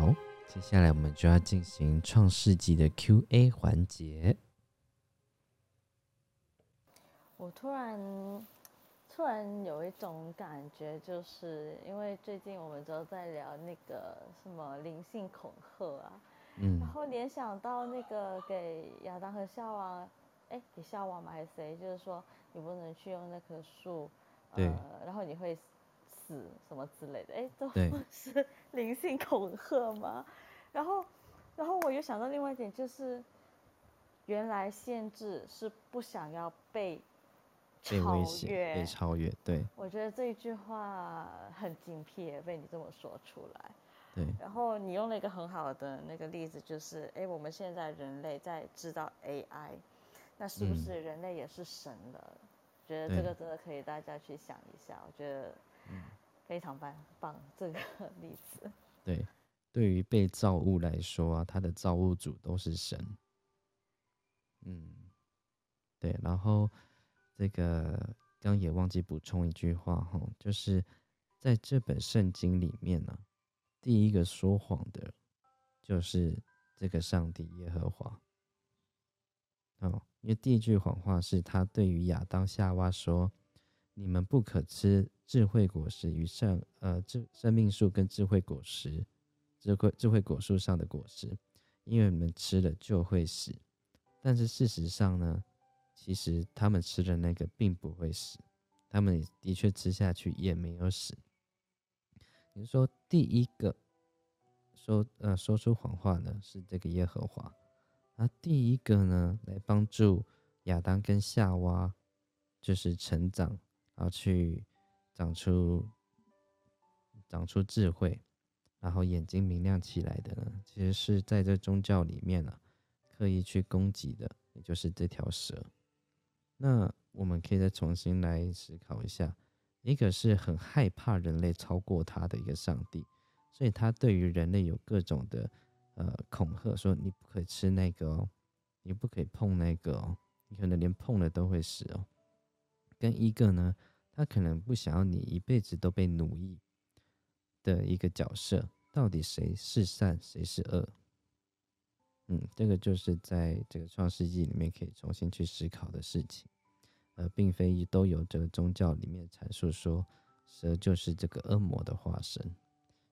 好，接下来我们就要进行创世纪的 Q&A 环节。我突然突然有一种感觉，就是因为最近我们都在聊那个什么灵性恐吓啊，嗯然后联想到那个给亚当和夏娃，哎，给夏娃吗还是谁？就是说你不能去用那棵树，对呃，然后你会死什么之类的，哎，都 是灵性恐吓吗？然后，然后我又想到另外一点，就是原来限制是不想要被被超越被超越，对我觉得这一句话很精辟，被你这么说出来。对然后你用了一个很好的那个例子，就是哎，我们现在人类在知道 AI，那是不嗯是人类也是神了？觉得这个真的可以大家去想一下，我觉得嗯非常棒棒这个 例子。对，对于被造物来说啊，他的造物主都是神。嗯，对，然后这个刚也忘记补充一句话哈，就是在这本圣经里面呢、第一个说谎的，就是这个上帝耶和华。哦，因为第一句谎话是他对于亚当夏娃说：“你们不可吃智慧果实与上呃智生命树跟智慧果实，智慧智慧果树上的果实，因为你们吃了就会死。”但是事实上呢，其实他们吃的那个并不会死，他们的确吃下去也没有死。你说第一个说呃说出谎话呢是这个耶和华，啊第一个呢来帮助亚当跟夏娃就是成长，然后去长出长出智慧，然后眼睛明亮起来的呢，其实是在这宗教里面啊刻意去攻击的，也就是这条蛇。那我们可以再重新来思考一下，一个是很害怕人类超过他的一个上帝，所以他对于人类有各种的呃恐吓，说你不可以吃那个哦，你不可以碰那个哦，你可能连碰了都会死哦。跟一个呢，他可能不想要你一辈子都被奴役的一个角色，到底谁是善，谁是恶？嗯，这个就是在这个创世纪里面可以重新去思考的事情，而并非都有这个宗教里面阐述说蛇就是这个恶魔的化身，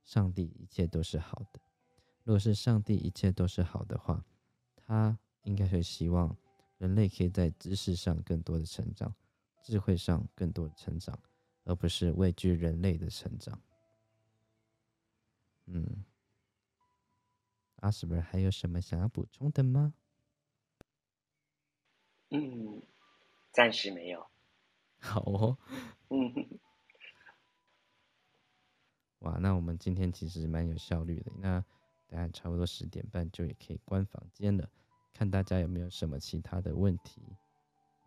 上帝一切都是好的。如果是上帝一切都是好的话，他应该会希望人类可以在知识上更多的成长，智慧上更多的成长，而不是畏惧人类的成长。嗯。阿什伯还有什么想要补充的吗？嗯，暂时没有。好哦，嗯，哇，那我们今天其实蛮有效率的。那等下差不多十点半就也可以关房间了，看大家有没有什么其他的问题。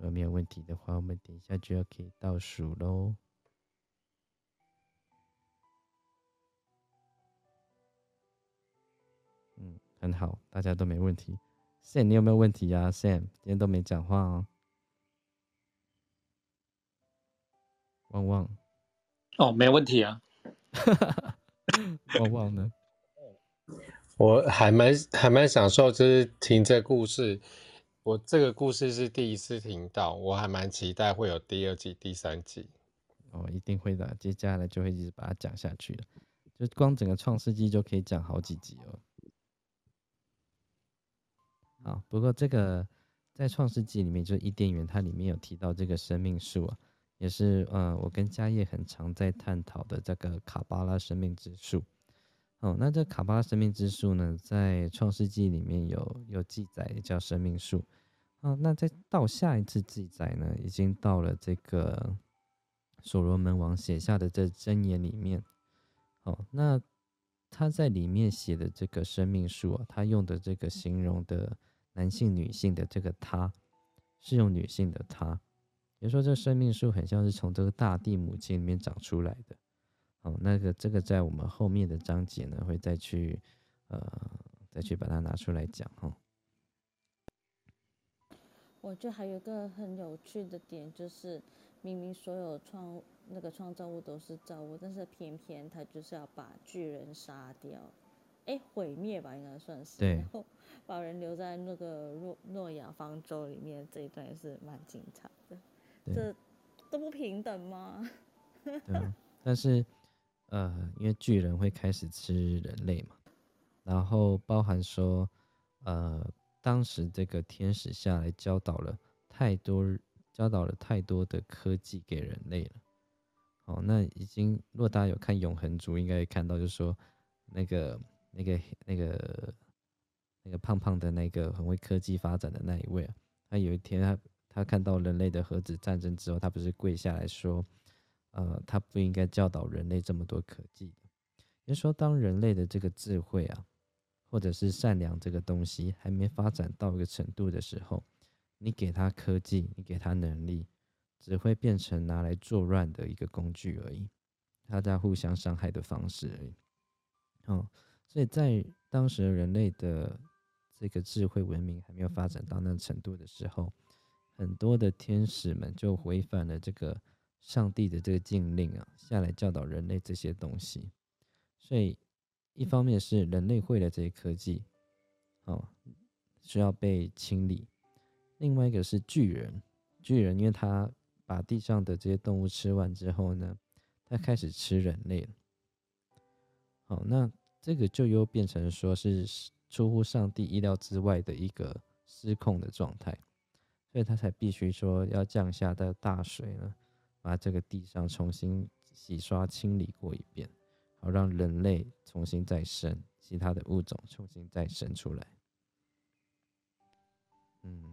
如果没有问题的话，我们等一下就要可以倒数喽。嗯，很好，大家都没问题。Sam，你有没有问题啊？Sam，今天都没讲话哦。旺旺，哦，没问题啊。旺旺呢？我还蛮还蛮享受，就是听这故事。我这个故事是第一次听到，我还蛮期待会有第二季、第三季。哦，一定会的，接下来就会一直把它讲下去了。就光整个创世纪就可以讲好几集哦。好，不过这个在创世纪里面，就是伊甸园，它里面有提到这个生命树啊，也是呃，我跟嘉业很常在探讨的这个卡巴拉生命之树。哦，那这卡巴拉生命之树呢，在创世纪里面有有记载，也叫生命树。啊，那在到下一次记载呢，已经到了这个所罗门王写下的这箴言里面。哦，那他在里面写的这个生命树啊，他用的这个形容的男性、女性的这个他，是用女性的她，也就说，这生命树很像是从这个大地母亲里面长出来的。哦，那个这个在我们后面的章节呢，会再去呃再去把它拿出来讲哈。我觉得还有一个很有趣的点，就是明明所有创那个创造物都是造物，但是偏偏他就是要把巨人杀掉。哎毁灭吧，应该算是。对 然后把人留在那个诺诺亚方舟里面，这一段也是蛮精彩的。对这都不平等吗？对啊，但是呃，因为巨人会开始吃人类嘛，然后包含说，呃，当时这个天使下来教导了太多，教导了太多的科技给人类了。哦，那已经，如果大家有看《永恒族》，应该会看到，就是说那个、那个、那个、那个胖胖的那个很会科技发展的那一位啊，他有一天他他看到人类的核子战争之后，他不是跪下来说，呃，他不应该教导人类这么多科技。也就说，当人类的这个智慧啊，或者是善良这个东西还没发展到一个程度的时候，你给他科技，你给他能力，只会变成拿来作乱的一个工具而已，他在互相伤害的方式而已。哦，所以在当时人类的这个智慧文明还没有发展到那程度的时候，很多的天使们就违反了这个上帝的这个禁令啊，下来教导人类这些东西。所以，一方面是人类会的这些科技，哦，需要被清理；另外一个是巨人，巨人因为他把地上的这些动物吃完之后呢，他开始吃人类了。好，那这个就又变成说是出乎上帝意料之外的一个失控的状态，所以他才必须说要降下的大水呢，把这个地上重新洗刷清理过一遍。好让人类重新再生，其他的物种重新再生出来。嗯，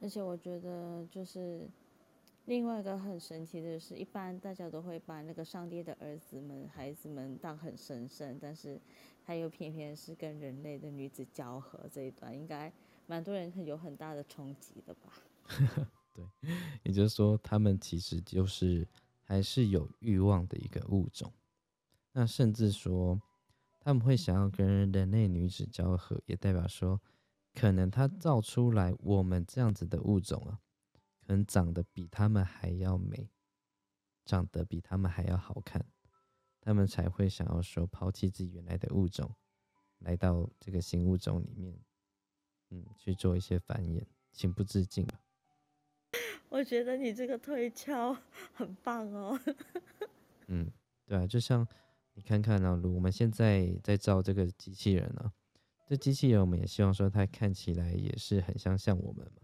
而且我觉得就是另外一个很神奇的是，一般大家都会把那个上帝的儿子们、孩子们当很神圣，但是他又偏偏是跟人类的女子交合这一段，应该蛮多人有很大的冲击的吧？对，也就是说，他们其实就是还是有欲望的一个物种。那甚至说，他们会想要跟人类女子交合，也代表说，可能他造出来我们这样子的物种啊，可能长得比他们还要美，长得比他们还要好看，他们才会想要说抛弃自己原来的物种，来到这个新物种里面，嗯，去做一些繁衍，情不自禁吧。我觉得你这个推敲很棒哦。嗯，对啊，就像。你看看呢，如我们现在在造这个机器人啊，这机器人我们也希望说它看起来也是很像像我们嘛，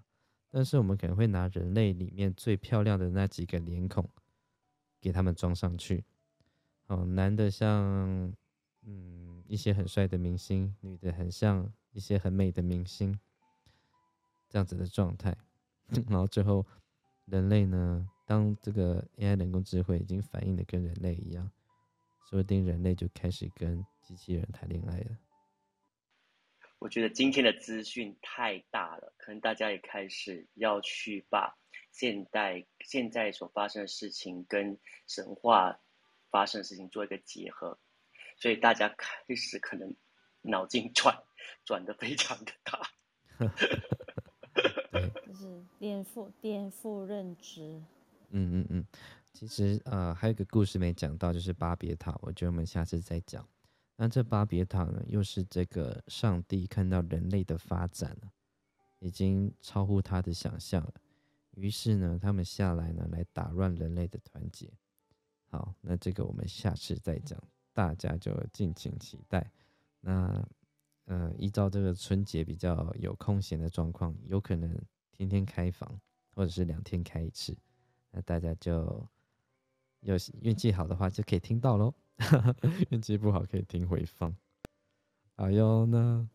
但是我们可能会拿人类里面最漂亮的那几个脸孔给他们装上去，哦，男的像嗯一些很帅的明星，女的很像一些很美的明星，这样子的状态，然后最后人类呢，当这个 AI 人工智慧已经反应的跟人类一样。说不定人类就开始跟机器人谈恋爱了。我觉得今天的资讯太大了，可能大家也开始要去把现代现在所发生的事情跟神话发生的事情做一个结合，所以大家开始可能脑筋转转的非常的大。就是颠覆颠覆认知。嗯嗯嗯。其实呃还有个故事没讲到，就是巴别塔，我觉得我们下次再讲。那这巴别塔呢，又是这个上帝看到人类的发展了，已经超乎他的想象了，于是呢，他们下来呢，来打乱人类的团结。好，那这个我们下次再讲，大家就敬请期待。那呃，依照这个春节比较有空闲的状况，有可能天天开房，或者是两天开一次，那大家就。有运气好的话就可以听到喽，运气不好可以听回放。哎呦，那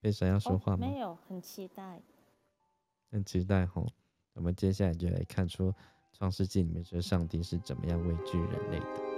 贝神要说话吗？没有，很期待。很期待吼，我们接下来就来看出《创世纪》里面这上帝是怎么样畏惧人类的。